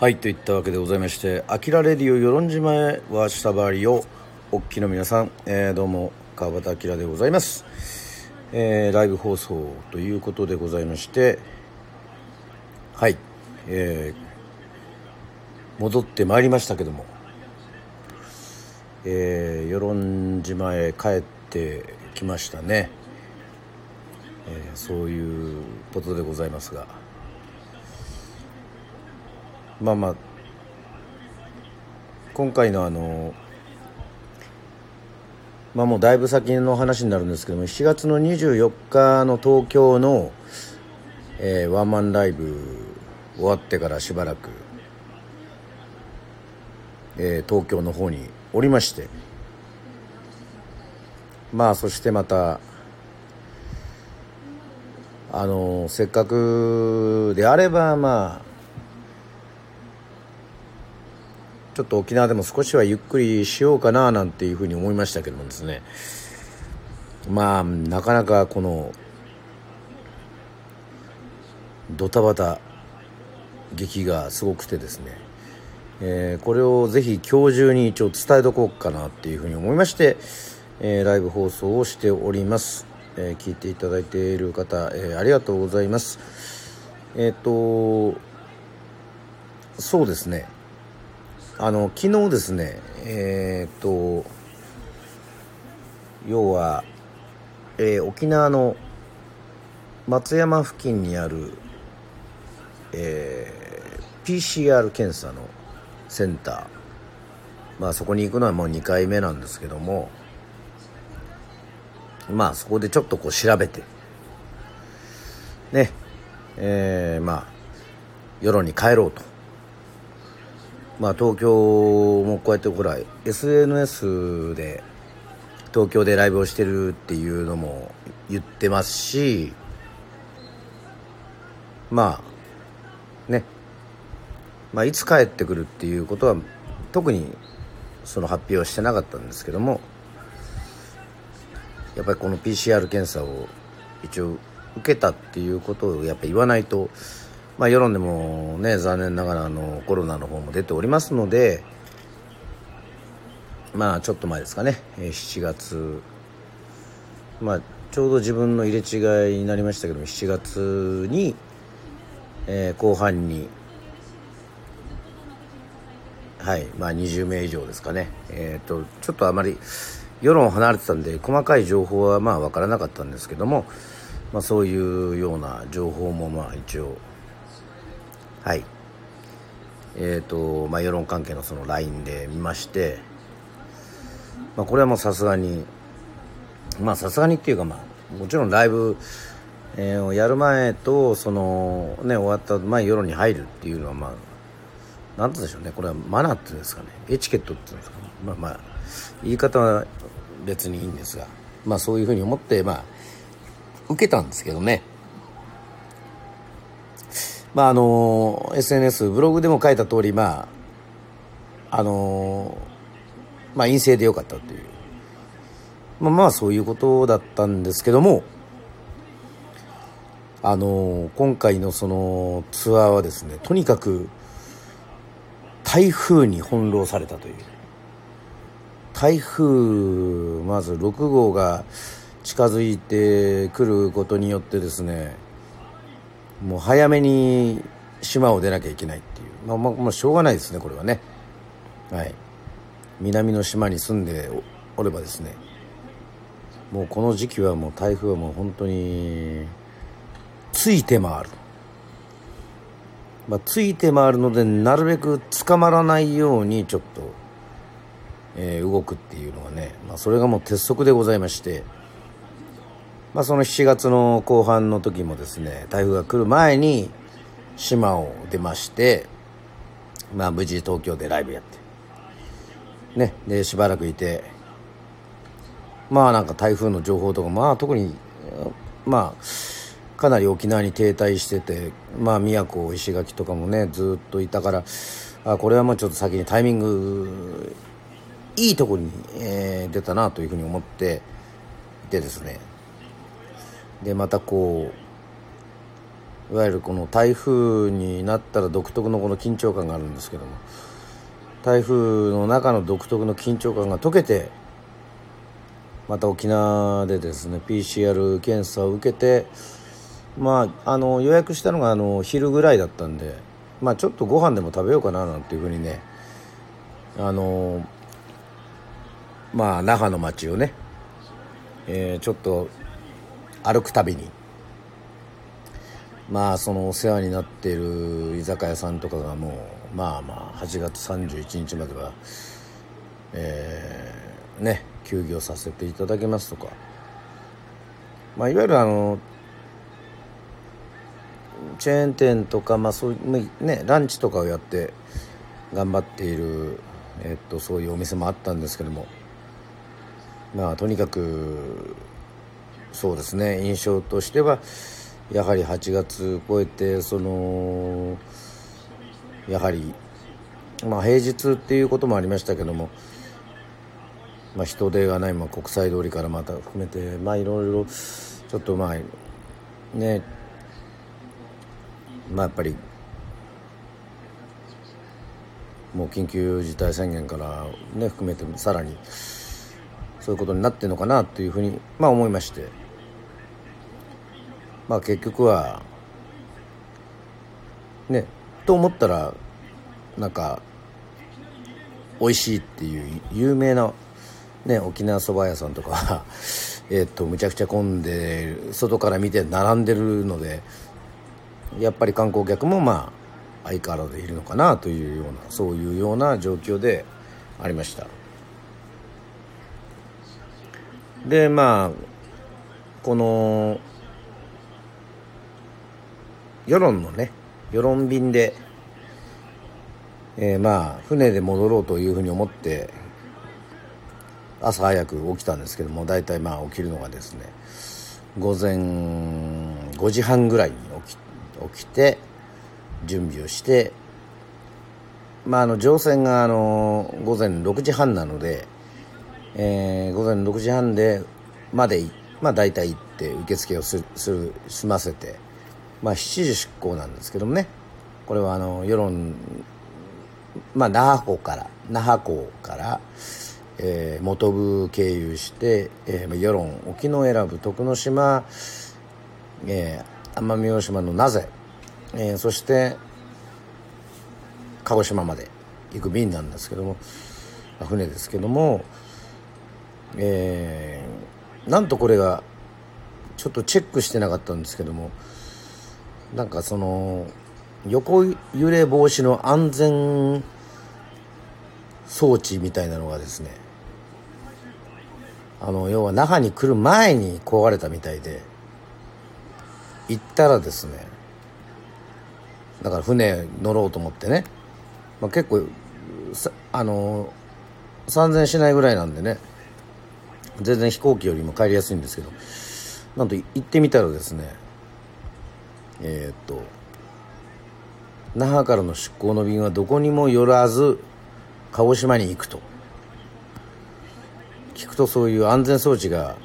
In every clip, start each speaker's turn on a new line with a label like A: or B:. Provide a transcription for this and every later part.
A: はいといったわけでございまして「あきらレディオ与論島へは下回りをおっきの皆さん、えー、どうも川端明でございます、えー、ライブ放送ということでございましてはい、えー、戻ってまいりましたけども、えー、与論島へ帰ってきましたね、えー、そういうことでございますが。まあまあ今回のあのまあもうだいぶ先の話になるんですけども7月の24日の東京の、えー、ワンマンライブ終わってからしばらく、えー、東京の方におりましてまあそしてまたあのせっかくであればまあちょっと沖縄でも少しはゆっくりしようかななんていうふうに思いましたけどもですね。まあなかなかこのドタバタ劇がすごくてですね、えー、これをぜひ今日中に一応伝えとこうかなっていうふうに思いまして、えー、ライブ放送をしております、えー、聞いていただいている方、えありがとうございます。えっ、とそうですね。あの昨日ですねえー、っと要は、えー、沖縄の松山付近にある、えー、PCR 検査のセンター。まあそこに行くのはもう2回目なんですけどもまあそこでちょっとこう調べてねえー、まあ夜に帰ろうと。まあ、東京もこうやってほら SNS で東京でライブをしてるっていうのも言ってますしまあね。まあいつ帰ってくるっていうことは特にその発表はしてなかったんですけどもやっぱりこの PCR 検査を一応受けたっていうことをやっぱ言わないとまあ、世論でもね残念ながらあのコロナの方も出ておりますのでまあちょっと前ですかね7月。まあちょうど自分の入れ違いになりましたけども7月に、えー、後半にはいまあ20名以上ですかね。えっ、ー、とちょっとあまり世論を離れてたんで細かい情報はまあ分からなかったんですけども、まあ、そういうような情報もまあ一応はい。えっ、ー、とまあ世論関係のその LINE で見まして、まあ、これはもうさすがにまあさすがにっていうかまあもちろんライブ、えー、やる前とそのね終わった前世論に入るっていうのはまあ何て言うんでしょうね。これはマナーっていうんですかね。エチケットっていうんですかね。まあまあ言い方は別にいいんですがまあそういうふうに思ってまあ受けたんですけどね。まああの SNS ブログでも書いた通りまああのまあ陰性でよかったという。まあまあそういうことだったんですけどもあの今回のそのツアーはですねとにかく台風に翻弄されたという。台風まず6号が近づいてくることによってですねもう早めに島を出なきゃいけないっていう。まあまあ、まあ、しょうがないですねこれはね。はい。南の島に住んでおればですね。もうこの時期はもう台風はもう本当について回る。まあ、ついて回るのでなるべく捕まらないようにちょっと、えー、動くっていうのがね、まあ、それがもう鉄則でございまして。まあ、その7月の後半の時もですね台風が来る前に島を出まして、まあ、無事東京でライブやってねでしばらくいてまあなんか台風の情報とかまあ特にまあかなり沖縄に停滞しててまあ宮古石垣とかもねずっといたからあこれはもうちょっと先にタイミングいいところに、えー、出たなというふうに思っていてですね。でまたこういわゆるこの台風になったら独特のこの緊張感があるんですけども台風の中の独特の緊張感が解けてまた沖縄でですね PCR 検査を受けてまああの予約したのがあの昼ぐらいだったんでまあちょっとご飯でも食べようかななんていうふうにねあのまあ那覇の街をね、えー、ちょっと歩くたびに。まあそのお世話になっている居酒屋さんとかがもうまあまあ8月31日まではえー、ね休業させていただきますとか。まあいわゆるあのチェーン店とかまあそういうねランチとかをやって頑張っているえっとそういうお店もあったんですけども。まあとにかくそうですね。印象としてはやはり8月超えてそのやはりまあ平日っていうこともありましたけどもまあ人手がない、まあ、国際通りからまた含めてまあいろいろちょっとまあねまあやっぱりもう緊急事態宣言からね含めてさらにそういうことになってるのかなというふうにまあ思いまして。まあ結局はねと思ったらなんか美味しいっていう有名な、ね、沖縄そば屋さんとか えっとむちゃくちゃ混んで外から見て並んでるのでやっぱり観光客もまあ相変わらずいるのかなというようなそういうような状況でありましたでまあこの世論のね世論便で、えー、まあ船で戻ろうというふうに思って朝早く起きたんですけども大体まあ起きるのがですね午前5時半ぐらいに起き起きて準備をしてまああの乗船があの午前6時半なので、えー、午前6時半でまでまあ大体行って受付をする済ませてまあ、7時出港なんですけどもね。これはあの世論まあ那覇港から那覇港から、えー、本部経由して、えー、世論沖永良部徳之島、えー、奄美大島の名瀬、えー、そして鹿児島まで行く便なんですけども船ですけども、えー、なんとこれがちょっとチェックしてなかったんですけどもなんかその横揺れ防止の安全装置みたいなのがですねあの要は那覇に来る前に壊れたみたいで行ったらですねだから船乗ろうと思ってね、まあ、結構あの3000しないぐらいなんでね全然飛行機よりも帰りやすいんですけど。なんと行ってみたらですねえー、っと那覇からの出港の便はどこにも寄らず鹿児島に行くと。聞くとそういう安全装置が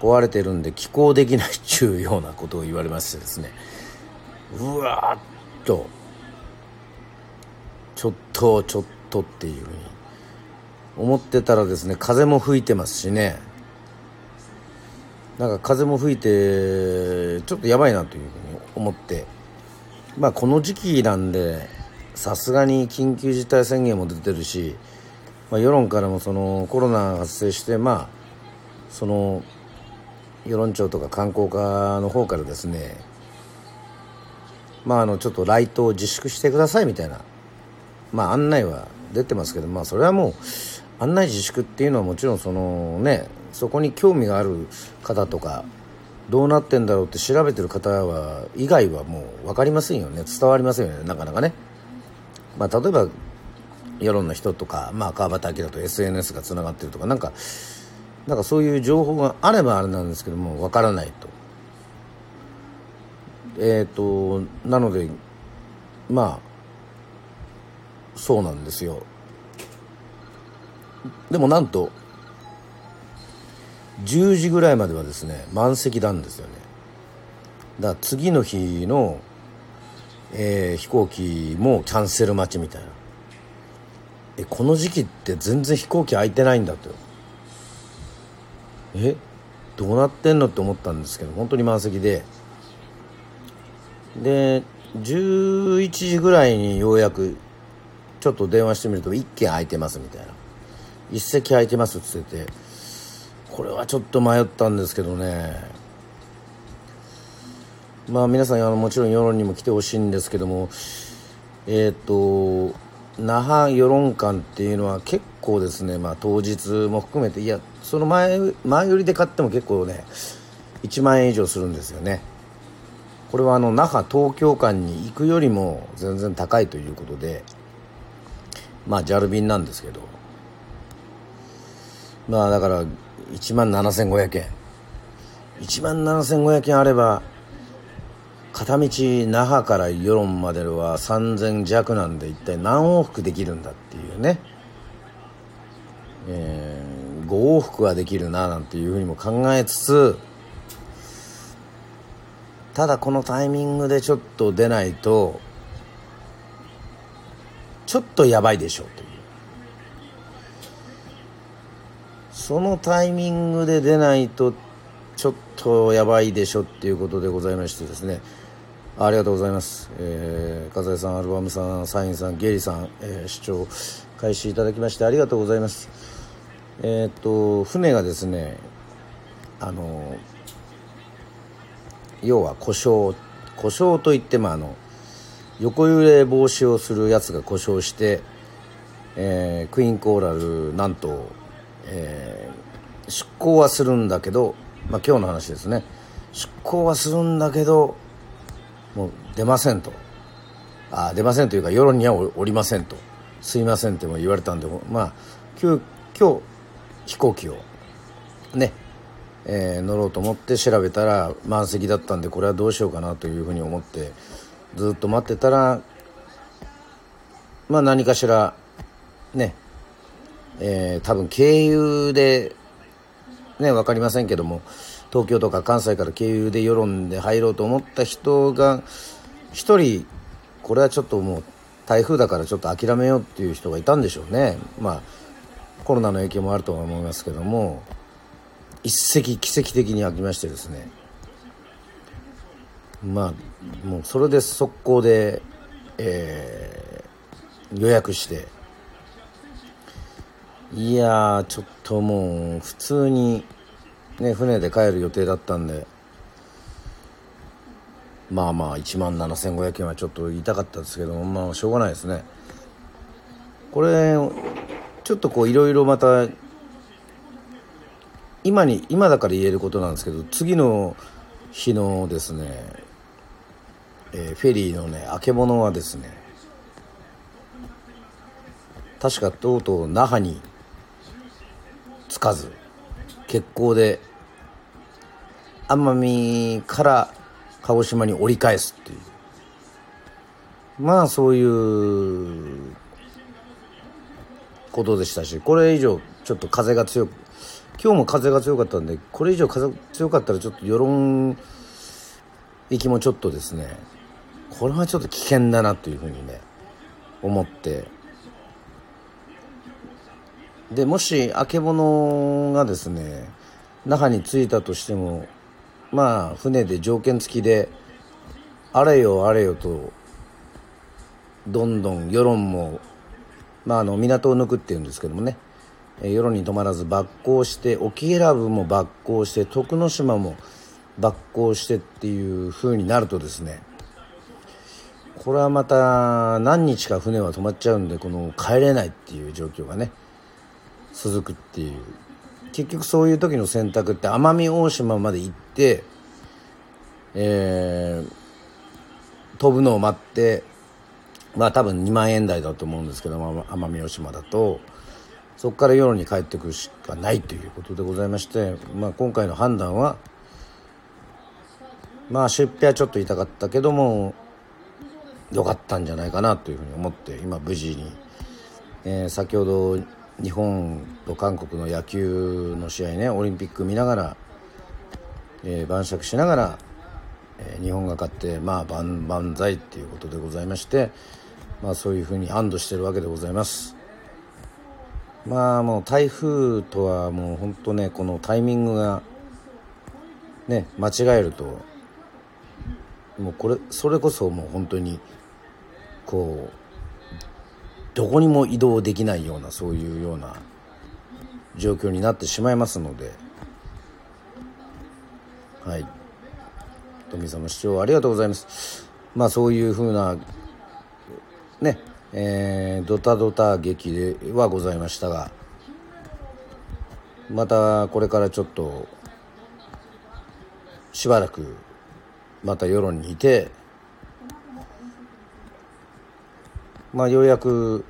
A: 壊れてるんで寄港できないっちゅうようなことを言われましてですね。うわーっと。ちょっとちょっとっていうふうに。思ってたらですね風も吹いてますしね。なんか風も吹いてちょっとやばいなというふうに思って。まあこの時期なんでさすがに緊急事態宣言も出てるし、まあ、世論からもそのコロナが発生してまあその世論庁とか観光課の方からですねまああのちょっと来島自粛してくださいみたいなまあ案内は出てますけどまあそれはもう案内自粛っていうのはもちろんそのねそこに興味がある方とかどうなってんだろうって調べてる方は以外はもう分かりませんよね。伝わりませんよね。なかなかね、まあ、例えば世論の人とか、まあ、川端明と SNS がつながってるとかなんかなんかそういう情報があればあれなんですけども分からないと。えっ、ー、となのでまあそうなんですよ。でもなんと10時ぐらいまではですね満席なんですよね。だから次の日の、えー、飛行機もキャンセル待ちみたいな。えこの時期って全然飛行機空いてないんだと。えどうなってんのって思ったんですけど本当に満席で。で11時ぐらいにようやくちょっと電話してみると1軒空いてますみたいな。一席空いてますっつってて。これはちょっと迷ったんですけどね。まあ皆さんあのもちろん世論にも来てほしいんですけども。えっ、ー、と那覇世論館っていうのは結構ですね、まあ、当日も含めていやその前前売りで買っても結構ね1万円以上するんですよね。これはあの那覇東京間に行くよりも全然高いということでまあ JAL 便なんですけど。まあだから1万7500円。1万7500円あれば片道那覇から与論までは3000弱なんで一体何往復できるんだっていうね、えー、5往復はできるななんていうふうにも考えつつただこのタイミングでちょっと出ないとちょっとやばいでしょうというそのタイミングで出ないとちょっとやばいでしょっていうことでございましてですね。ありがとうございます、えー、笠井さんアルバムさんサインさんゲリさん、えー、視聴開始いただきましてありがとうございます。えー、っと船がですねあの要は故障故障といってもあの横揺れ防止をするやつが故障して、えー、クイーンコーラルなんとえー、出航はするんだけど、まあ、今日の話ですね。出航はするんだけどもう出ませんと。あ出ませんというか世論にはおりませんと。すいませんっても言われたんでまあ今日飛行機をね、えー、乗ろうと思って調べたら満席だったんでこれはどうしようかなというふうに思ってずっと待ってたらまあ何かしらねえー、多分経由でね分かりませんけども東京とか関西から経由で世論で入ろうと思った人が1人これはちょっともう台風だからちょっと諦めようっていう人がいたんでしょうね。まあコロナの影響もあると思いますけども一石奇跡的に開きましてですね。まあもうそれで速攻で、えー、予約していやちょっともう普通にね船で帰る予定だったんでまあまあ1万7500円はちょっと痛かったですけどまあしょうがないですね。これちょっとこういろいろまた今に今だから言えることなんですけど次の日のですね、えー、フェリーのねあけぼのはですね確かとうとう那覇につかず欠航で奄美から鹿児島に折り返すっていう。まあそういうことでしたしこれ以上ちょっと風が強く今日も風が強かったんでこれ以上風強かったらちょっと世論行きもちょっとですねこれはちょっと危険だなというふうにね思って。でもしあけぼのがですね那覇に着いたとしてもまあ船で条件付きであれよあれよとどんどん世論も、まあ、あの港を抜くっていうんですけどもね世論に止まらず抜港して沖永良部も抜港して徳之島も抜港してっていう風になるとですねこれはまた何日か船は止まっちゃうんでこの帰れないっていう状況がね続くっていう。結局そういう時の選択って奄美大島まで行って、えー、飛ぶのを待ってまあ多分2万円台だと思うんですけど奄美大島だと。そこから夜に帰ってくるしかないということでございまして、まあ、今回の判断はまあ出費はちょっと痛かったけども良かったんじゃないかなというふうに思って今無事に、えー、先ほど日本と韓国の野球の試合ねオリンピック見ながら、えー、晩酌しながらえー、日本が勝ってまあ万々歳っていうことでございましてまあそういうふうに安堵してるわけでございます。まあもう台風とはもう本当ねこのタイミングがね間違えるともうこれそれこそもう本当にこうどこにも移動できないようなそういうような状況になってしまいますので。はい。富様視聴ありがとうございます。まあそういうふうなねえー、ドタドタ劇ではございましたがまたこれからちょっとしばらくまた世論にいてまあようやく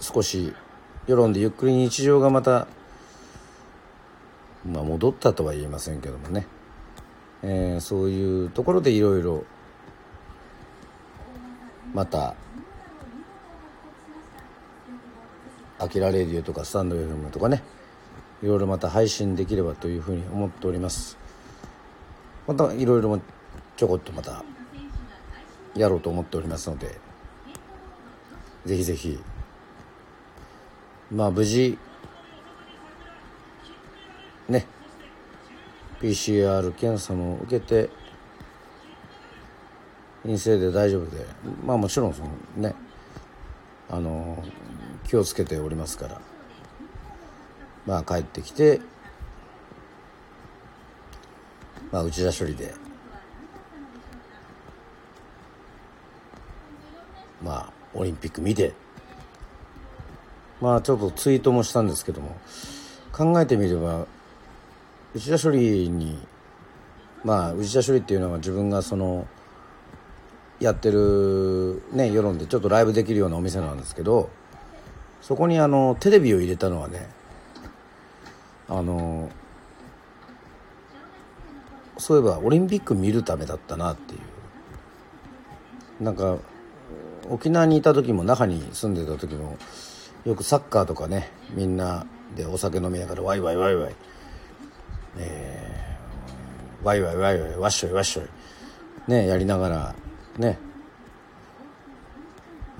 A: 少し世論でゆっくり日常がまた、まあ、戻ったとは言いませんけどもね、えー、そういうところでいろいろまた「あきらレディオ」とか「スタンド FM」とかね。いろいろまた配信できればというふうに思っております。またいろいろちょこっとまたやろうと思っておりますので。ぜひぜひ。まあ無事ね PCR 検査も受けて陰性で大丈夫でまあもちろんそのねあの気をつけておりますから。まあ帰ってきてまあ内田処理で。まあオリンピック見て。まあちょっとツイートもしたんですけども。考えてみれば内田処理にまあ内田処理っていうのは自分がそのやってるね世論でちょっとライブできるようなお店なんですけどそこにあのテレビを入れたのはねあのそういえばオリンピック見るためだったなっていう。なんか沖縄にいた時も那覇に住んでた時もよくサッカーとかねみんなでお酒飲みながらワイワイワイワイ、えー、ワイワイワイワイワッショイワッショイねやりながらね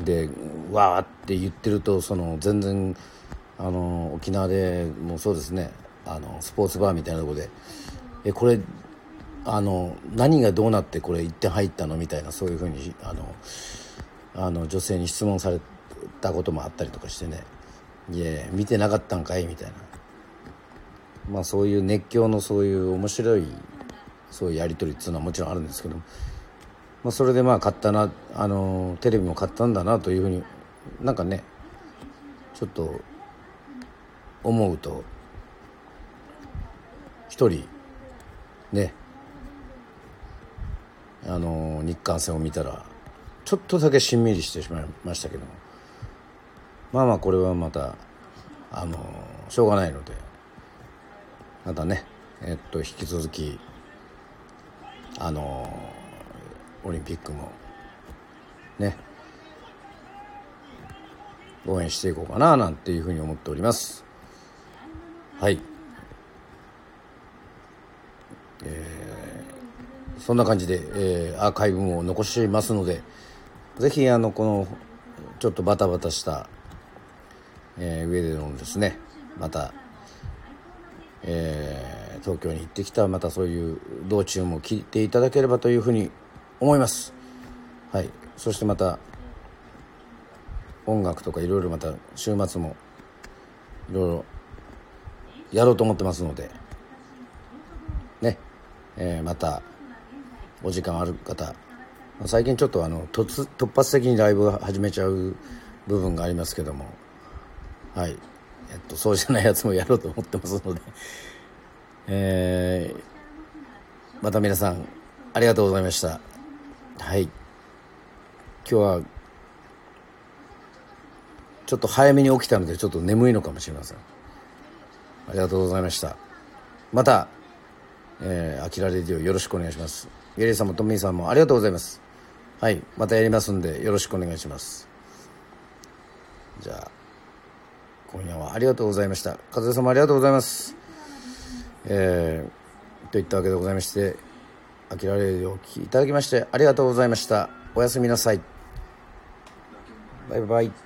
A: でわーって言ってるとその全然あの沖縄でもうそうですねあのスポーツバーみたいなとこでえこれあの何がどうなってこれ1点入ったの？みたいなそういうふうにあのあの女性に質問されたこともあったりとかしてね「いや見てなかったんかい」みたいな。まあそういう熱狂のそういう面白いそういうやり取りっていうのはもちろんあるんですけど、まあ、それでまあ買ったなあのテレビも買ったんだなというふうになんかねちょっと思うと一人ねあの日韓戦を見たらちょっとだけしんみりしてしまいましたけども。まあまあこれはまたあのしょうがないので。またねえっと引き続きあのオリンピックもね応援していこうかななんていうふうに思っております。はい。えー、そんな感じで、えー、アーカイブも残しますのでぜひあのこのちょっとバタバタした、えー、上でのですねまた、えー、東京に行ってきたまたそういう道中も聞いていただければというふうに思います。はい。そしてまた音楽とかいろいろまた週末もいろいろやろうと思ってますのでね、えー、またお時間ある方最近ちょっとあの突突発的にライブ始めちゃう部分がありますけども。はい。えっとそうじゃないやつもやろうと思ってますので。えー、また皆さんありがとうございました。はい。今日はちょっと早めに起きたのでちょっと眠いのかもしれません。ありがとうございました。またえー、アキラレディオよろしくお願いします。ゲリーさんもトミーさんもありがとうございます。はいまたやりますんでよろしくお願いします。じゃあ今夜はありがとうございました。和江様ありがとうございます。えー、といったわけでございましてあきられるお聞きいただきましてありがとうございました。おやすみなさい。バイバイ。